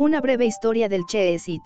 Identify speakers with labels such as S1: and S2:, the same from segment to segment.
S1: Una breve historia del Cheez-It.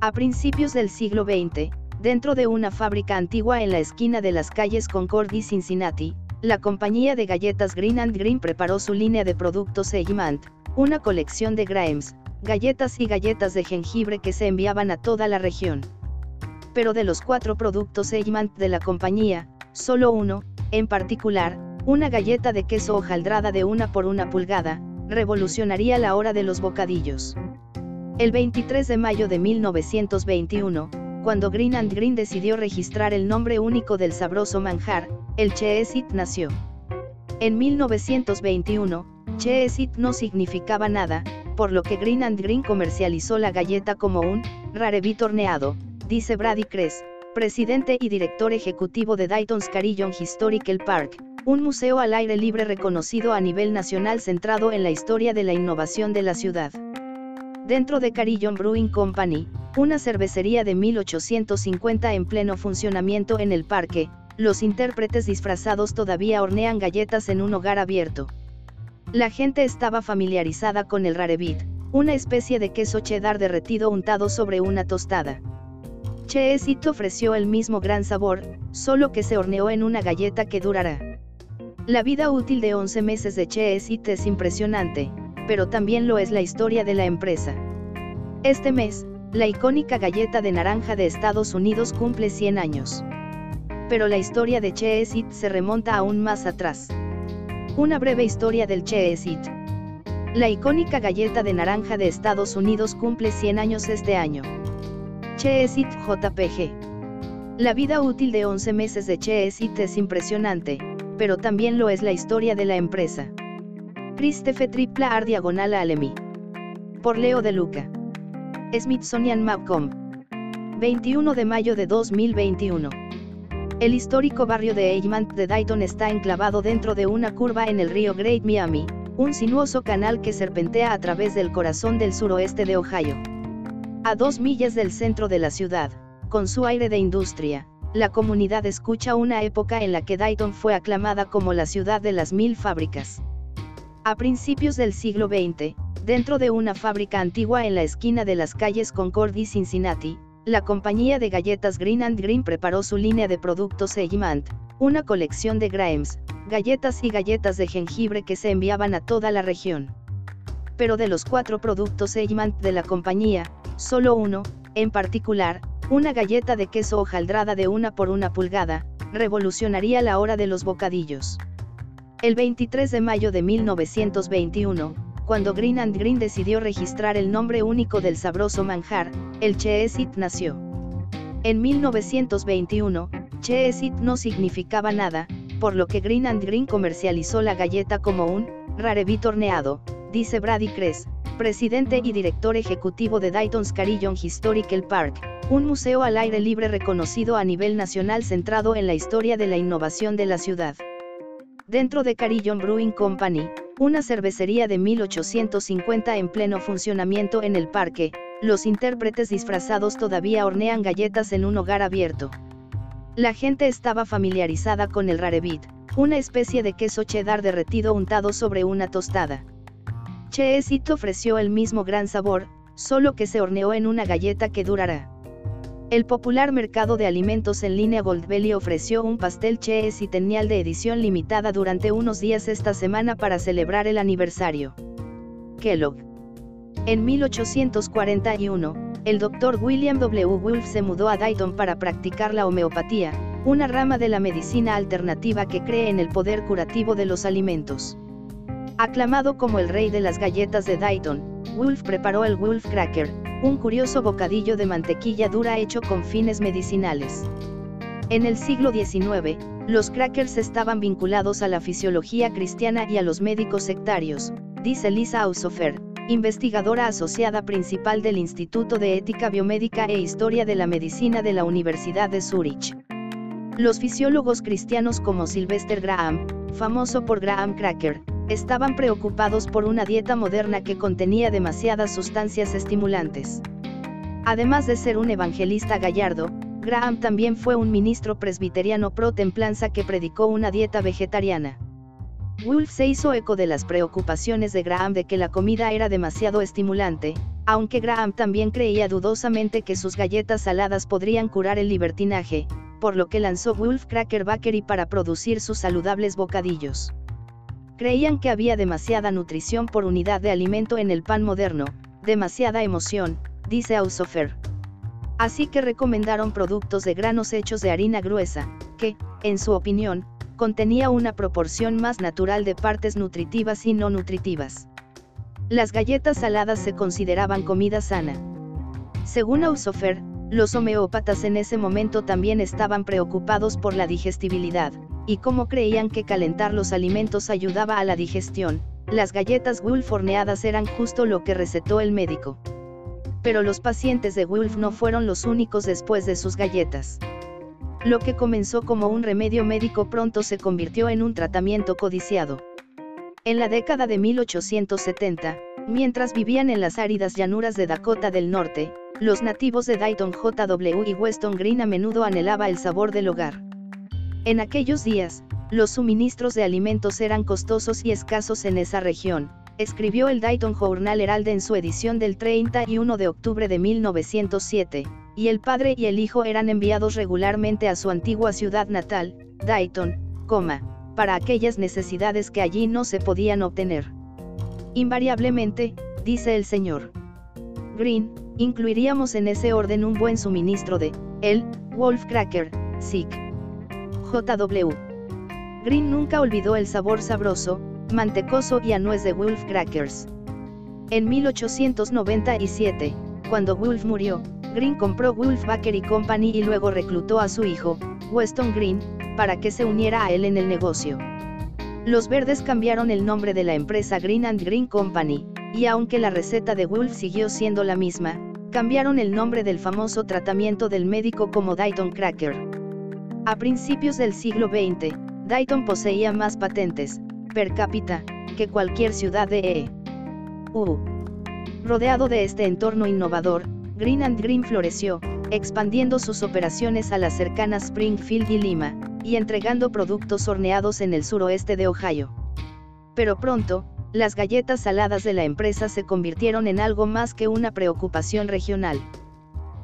S1: A principios del siglo XX, dentro de una fábrica antigua en la esquina de las calles Concord y Cincinnati, la compañía de galletas Green and Green preparó su línea de productos Eggmant, una colección de Grimes, galletas y galletas de jengibre que se enviaban a toda la región. Pero de los cuatro productos Eggmant de la compañía, solo uno, en particular, una galleta de queso hojaldrada de una por una pulgada, revolucionaría la hora de los bocadillos. El 23 de mayo de 1921, cuando Green and Green decidió registrar el nombre único del sabroso manjar, el Cheez-It nació. En 1921, Cheez-It no significaba nada, por lo que Green and Green comercializó la galleta como un rarevit horneado, dice Brady Kress, presidente y director ejecutivo de Dayton's Carillon Historical Park, un museo al aire libre reconocido a nivel nacional centrado en la historia de la innovación de la ciudad. Dentro de Carillon Brewing Company, una cervecería de 1850 en pleno funcionamiento en el parque, los intérpretes disfrazados todavía hornean galletas en un hogar abierto. La gente estaba familiarizada con el rarevit, una especie de queso cheddar derretido untado sobre una tostada. Cheez-It ofreció el mismo gran sabor, solo que se horneó en una galleta que durará. La vida útil de 11 meses de Cheez-It es impresionante, pero también lo es la historia de la empresa. Este mes, la icónica galleta de naranja de Estados Unidos cumple 100 años. Pero la historia de Cheez-It se remonta aún más atrás. Una breve historia del Cheez-It. La icónica galleta de naranja de Estados Unidos cumple 100 años este año. Cheez-It JPG. La vida útil de 11 meses de Cheez-It es impresionante, pero también lo es la historia de la empresa. Christophe Tripla R diagonal Alemi. Por Leo de Luca. Smithsonian Mapcom. 21 de mayo de 2021. El histórico barrio de Eggman de Dayton está enclavado dentro de una curva en el río Great Miami, un sinuoso canal que serpentea a través del corazón del suroeste de Ohio. A dos millas del centro de la ciudad, con su aire de industria, la comunidad escucha una época en la que Dayton fue aclamada como la ciudad de las mil fábricas. A principios del siglo XX, dentro de una fábrica antigua en la esquina de las calles Concord y Cincinnati, la compañía de galletas Green and Green preparó su línea de productos Eggmant, una colección de Grimes, galletas y galletas de jengibre que se enviaban a toda la región. Pero de los cuatro productos Eggmant de la compañía, solo uno, en particular, una galleta de queso hojaldrada de una por una pulgada, revolucionaría la hora de los bocadillos. El 23 de mayo de 1921, cuando Green and Green decidió registrar el nombre único del sabroso manjar, el Cheez-It nació. En 1921, Cheez-It no significaba nada, por lo que Green and Green comercializó la galleta como un rarevit horneado, dice Brady Kress, presidente y director ejecutivo de Dayton's Carillon Historical Park, un museo al aire libre reconocido a nivel nacional centrado en la historia de la innovación de la ciudad. Dentro de Carillon Brewing Company, una cervecería de 1850 en pleno funcionamiento en el parque, los intérpretes disfrazados todavía hornean galletas en un hogar abierto. La gente estaba familiarizada con el rarevit, una especie de queso cheddar derretido untado sobre una tostada. Cheez-It ofreció el mismo gran sabor, solo que se horneó en una galleta que durará. El popular mercado de alimentos en línea Goldbelly ofreció un pastel cheese y tenial de edición limitada durante unos días esta semana para celebrar el aniversario. Kellogg. En 1841, el Dr. William W. Wolf se mudó a Dayton para practicar la homeopatía, una rama de la medicina alternativa que cree en el poder curativo de los alimentos. Aclamado como el rey de las galletas de Dayton, Wolf preparó el Wolf Cracker, un curioso bocadillo de mantequilla dura hecho con fines medicinales. En el siglo XIX, los crackers estaban vinculados a la fisiología cristiana y a los médicos sectarios, dice Lisa Ausofer, investigadora asociada principal del Instituto de Ética Biomédica e Historia de la Medicina de la Universidad de Zurich. Los fisiólogos cristianos como Sylvester Graham, famoso por Graham Cracker, estaban preocupados por una dieta moderna que contenía demasiadas sustancias estimulantes. Además de ser un evangelista gallardo, Graham también fue un ministro presbiteriano pro templanza que predicó una dieta vegetariana. Wolf se hizo eco de las preocupaciones de Graham de que la comida era demasiado estimulante, aunque Graham también creía dudosamente que sus galletas saladas podrían curar el libertinaje, por lo que lanzó Wolf Cracker Bakery para producir sus saludables bocadillos. Creían que había demasiada nutrición por unidad de alimento en el pan moderno, demasiada emoción, dice Ausofer. Así que recomendaron productos de granos hechos de harina gruesa, que, en su opinión, contenía una proporción más natural de partes nutritivas y no nutritivas. Las galletas saladas se consideraban comida sana. Según Ausofer, los homeópatas en ese momento también estaban preocupados por la digestibilidad, y como creían que calentar los alimentos ayudaba a la digestión, las galletas Wolf horneadas eran justo lo que recetó el médico pero los pacientes de Wolf no fueron los únicos después de sus galletas. Lo que comenzó como un remedio médico pronto se convirtió en un tratamiento codiciado. En la década de 1870, mientras vivían en las áridas llanuras de Dakota del Norte, los nativos de Dayton JW y Weston Green a menudo anhelaba el sabor del hogar. En aquellos días, los suministros de alimentos eran costosos y escasos en esa región, escribió el Dayton Journal Herald en su edición del 31 de octubre de 1907, y el padre y el hijo eran enviados regularmente a su antigua ciudad natal, Dayton, para aquellas necesidades que allí no se podían obtener. Invariablemente, dice el señor Green, incluiríamos en ese orden un buen suministro de, el, Wolf Cracker, SIC. JW. Green nunca olvidó el sabor sabroso, mantecoso y a nuez de Wolf Crackers. En 1897, cuando Wolf murió, Green compró Wolf Bakery Company y luego reclutó a su hijo, Weston Green, para que se uniera a él en el negocio. Los verdes cambiaron el nombre de la empresa Green and Green Company, y aunque la receta de Wolf siguió siendo la misma, cambiaron el nombre del famoso tratamiento del médico como Dayton Cracker. A principios del siglo XX, Dayton poseía más patentes, per cápita, que cualquier ciudad de EU. Rodeado de este entorno innovador, Green and Green floreció, expandiendo sus operaciones a las cercanas Springfield y Lima, y entregando productos horneados en el suroeste de Ohio. Pero pronto, las galletas saladas de la empresa se convirtieron en algo más que una preocupación regional.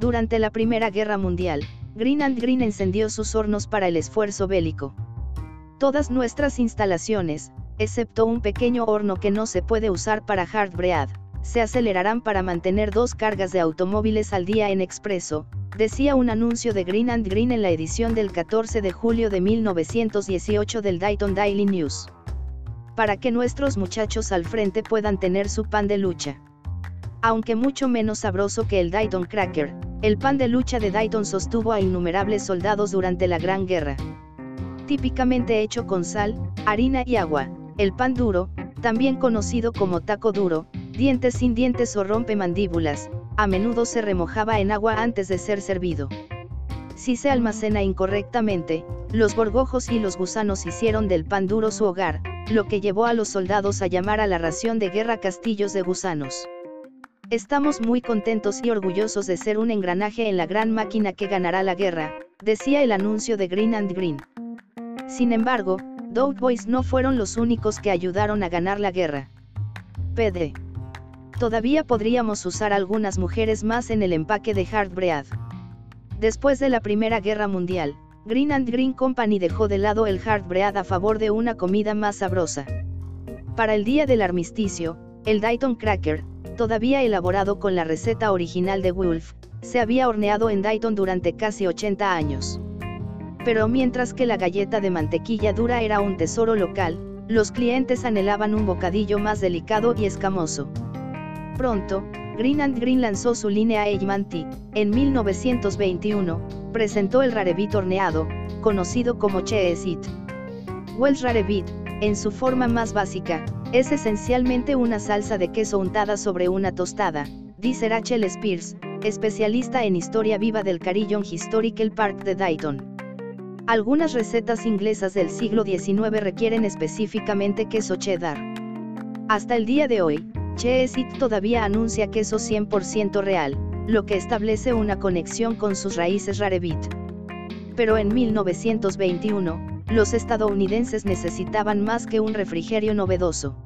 S1: Durante la Primera Guerra Mundial, Green and Green encendió sus hornos para el esfuerzo bélico. Todas nuestras instalaciones, excepto un pequeño horno que no se puede usar para hard bread, se acelerarán para mantener dos cargas de automóviles al día en expreso, decía un anuncio de Green and Green en la edición del 14 de julio de 1918 del Dayton Daily News. Para que nuestros muchachos al frente puedan tener su pan de lucha. Aunque mucho menos sabroso que el Dayton Cracker, el pan de lucha de Dayton sostuvo a innumerables soldados durante la Gran Guerra típicamente hecho con sal, harina y agua. El pan duro, también conocido como taco duro, dientes sin dientes o rompe mandíbulas, a menudo se remojaba en agua antes de ser servido. Si se almacena incorrectamente, los gorgojos y los gusanos hicieron del pan duro su hogar, lo que llevó a los soldados a llamar a la ración de guerra castillos de gusanos. Estamos muy contentos y orgullosos de ser un engranaje en la gran máquina que ganará la guerra, decía el anuncio de Green and Green. Sin embargo, Boys no fueron los únicos que ayudaron a ganar la guerra. PD. Todavía podríamos usar algunas mujeres más en el empaque de Hard Bread. Después de la Primera Guerra Mundial, Green and Green Company dejó de lado el hard bread a favor de una comida más sabrosa. Para el día del armisticio, el Dayton Cracker, todavía elaborado con la receta original de Wolf, se había horneado en Dayton durante casi 80 años. Pero mientras que la galleta de mantequilla dura era un tesoro local, los clientes anhelaban un bocadillo más delicado y escamoso. Pronto, Green and Green lanzó su línea Eggman Tea. En 1921, presentó el Rarebit horneado, conocido como Cheese It. Welsh Rarebit, en su forma más básica, es esencialmente una salsa de queso untada sobre una tostada, dice Rachel Spears, especialista en historia viva del Carillon Historical Park de Dayton. Algunas recetas inglesas del siglo XIX requieren específicamente queso cheddar. Hasta el día de hoy, Cheez It todavía anuncia queso 100% real, lo que establece una conexión con sus raíces Rarebit. Pero en 1921, los estadounidenses necesitaban más que un refrigerio novedoso.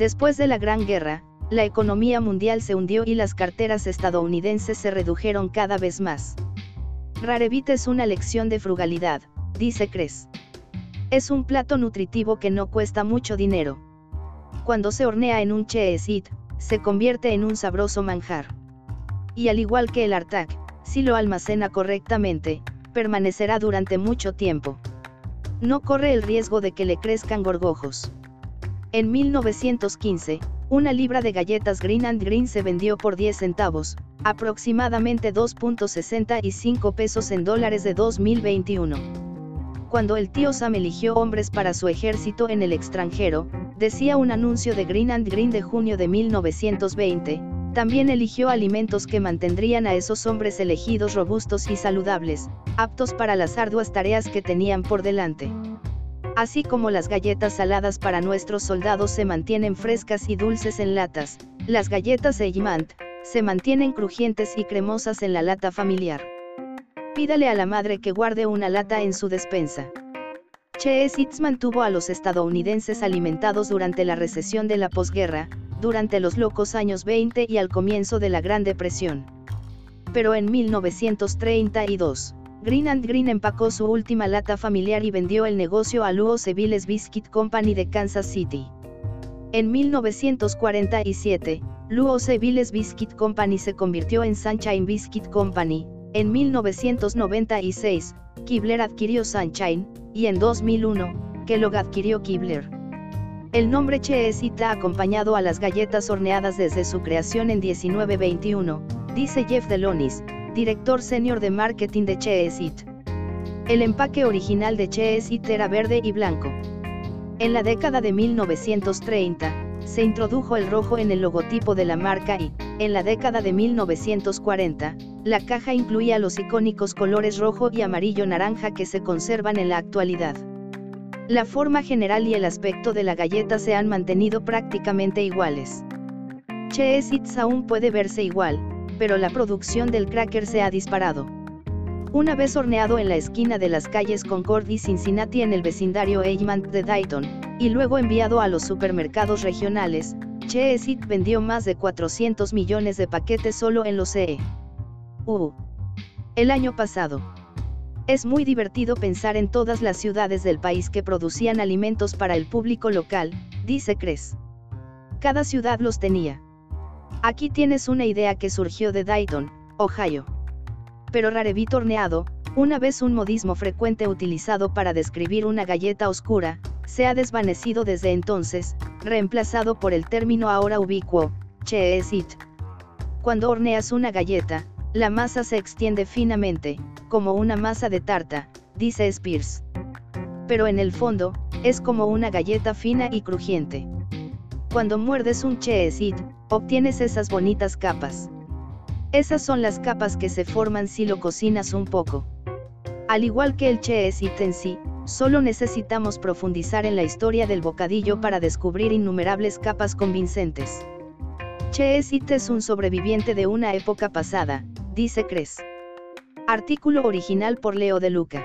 S1: Después de la Gran Guerra, la economía mundial se hundió y las carteras estadounidenses se redujeron cada vez más. Rarebit es una lección de frugalidad, dice Cres. Es un plato nutritivo que no cuesta mucho dinero. Cuando se hornea en un cheesit, se convierte en un sabroso manjar. Y al igual que el artac, si lo almacena correctamente, permanecerá durante mucho tiempo. No corre el riesgo de que le crezcan gorgojos. En 1915, una libra de galletas Green and Green se vendió por 10 centavos, aproximadamente 2.65 pesos en dólares de 2021. Cuando el tío Sam eligió hombres para su ejército en el extranjero, decía un anuncio de Green and Green de junio de 1920, también eligió alimentos que mantendrían a esos hombres elegidos robustos y saludables, aptos para las arduas tareas que tenían por delante. Así como las galletas saladas para nuestros soldados se mantienen frescas y dulces en latas, las galletas Eggmant, se mantienen crujientes y cremosas en la lata familiar. Pídale a la madre que guarde una lata en su despensa. Cheez-Its mantuvo a los estadounidenses alimentados durante la recesión de la posguerra, durante los locos años 20 y al comienzo de la Gran Depresión. Pero en 1932, Green and Green empacó su última lata familiar y vendió el negocio a Luo Ceviles Biscuit Company de Kansas City. En 1947, Luo Ceviles Biscuit Company se convirtió en Sunshine Biscuit Company. En 1996, Kibler adquirió Sunshine, y en 2001, Kellogg adquirió Kibler. El nombre Cheez-It ha acompañado a las galletas horneadas desde su creación en 1921, dice Jeff Delonis, director senior de marketing de Cheez-It. El empaque original de Cheez-It era verde y blanco. En la década de 1930, se introdujo el rojo en el logotipo de la marca y, en la década de 1940, la caja incluía los icónicos colores rojo y amarillo naranja que se conservan en la actualidad. La forma general y el aspecto de la galleta se han mantenido prácticamente iguales. Cheez-Its aún puede verse igual, pero la producción del cracker se ha disparado. Una vez horneado en la esquina de las calles Concord y Cincinnati en el vecindario Eggman de Dayton, y luego enviado a los supermercados regionales, Cheez-It vendió más de 400 millones de paquetes solo en los CE. U. El año pasado. Es muy divertido pensar en todas las ciudades del país que producían alimentos para el público local, dice Cres. Cada ciudad los tenía. Aquí tienes una idea que surgió de Dayton, Ohio. Pero Rarebit horneado, una vez un modismo frecuente utilizado para describir una galleta oscura, se ha desvanecido desde entonces, reemplazado por el término ahora ubicuo, cheese it. Cuando horneas una galleta, la masa se extiende finamente, como una masa de tarta, dice Spears. Pero en el fondo, es como una galleta fina y crujiente. Cuando muerdes un cheese obtienes esas bonitas capas. Esas son las capas que se forman si lo cocinas un poco. Al igual que el cheese en sí, solo necesitamos profundizar en la historia del bocadillo para descubrir innumerables capas convincentes. Cheese es un sobreviviente de una época pasada, dice Cres. Artículo original por Leo de Luca.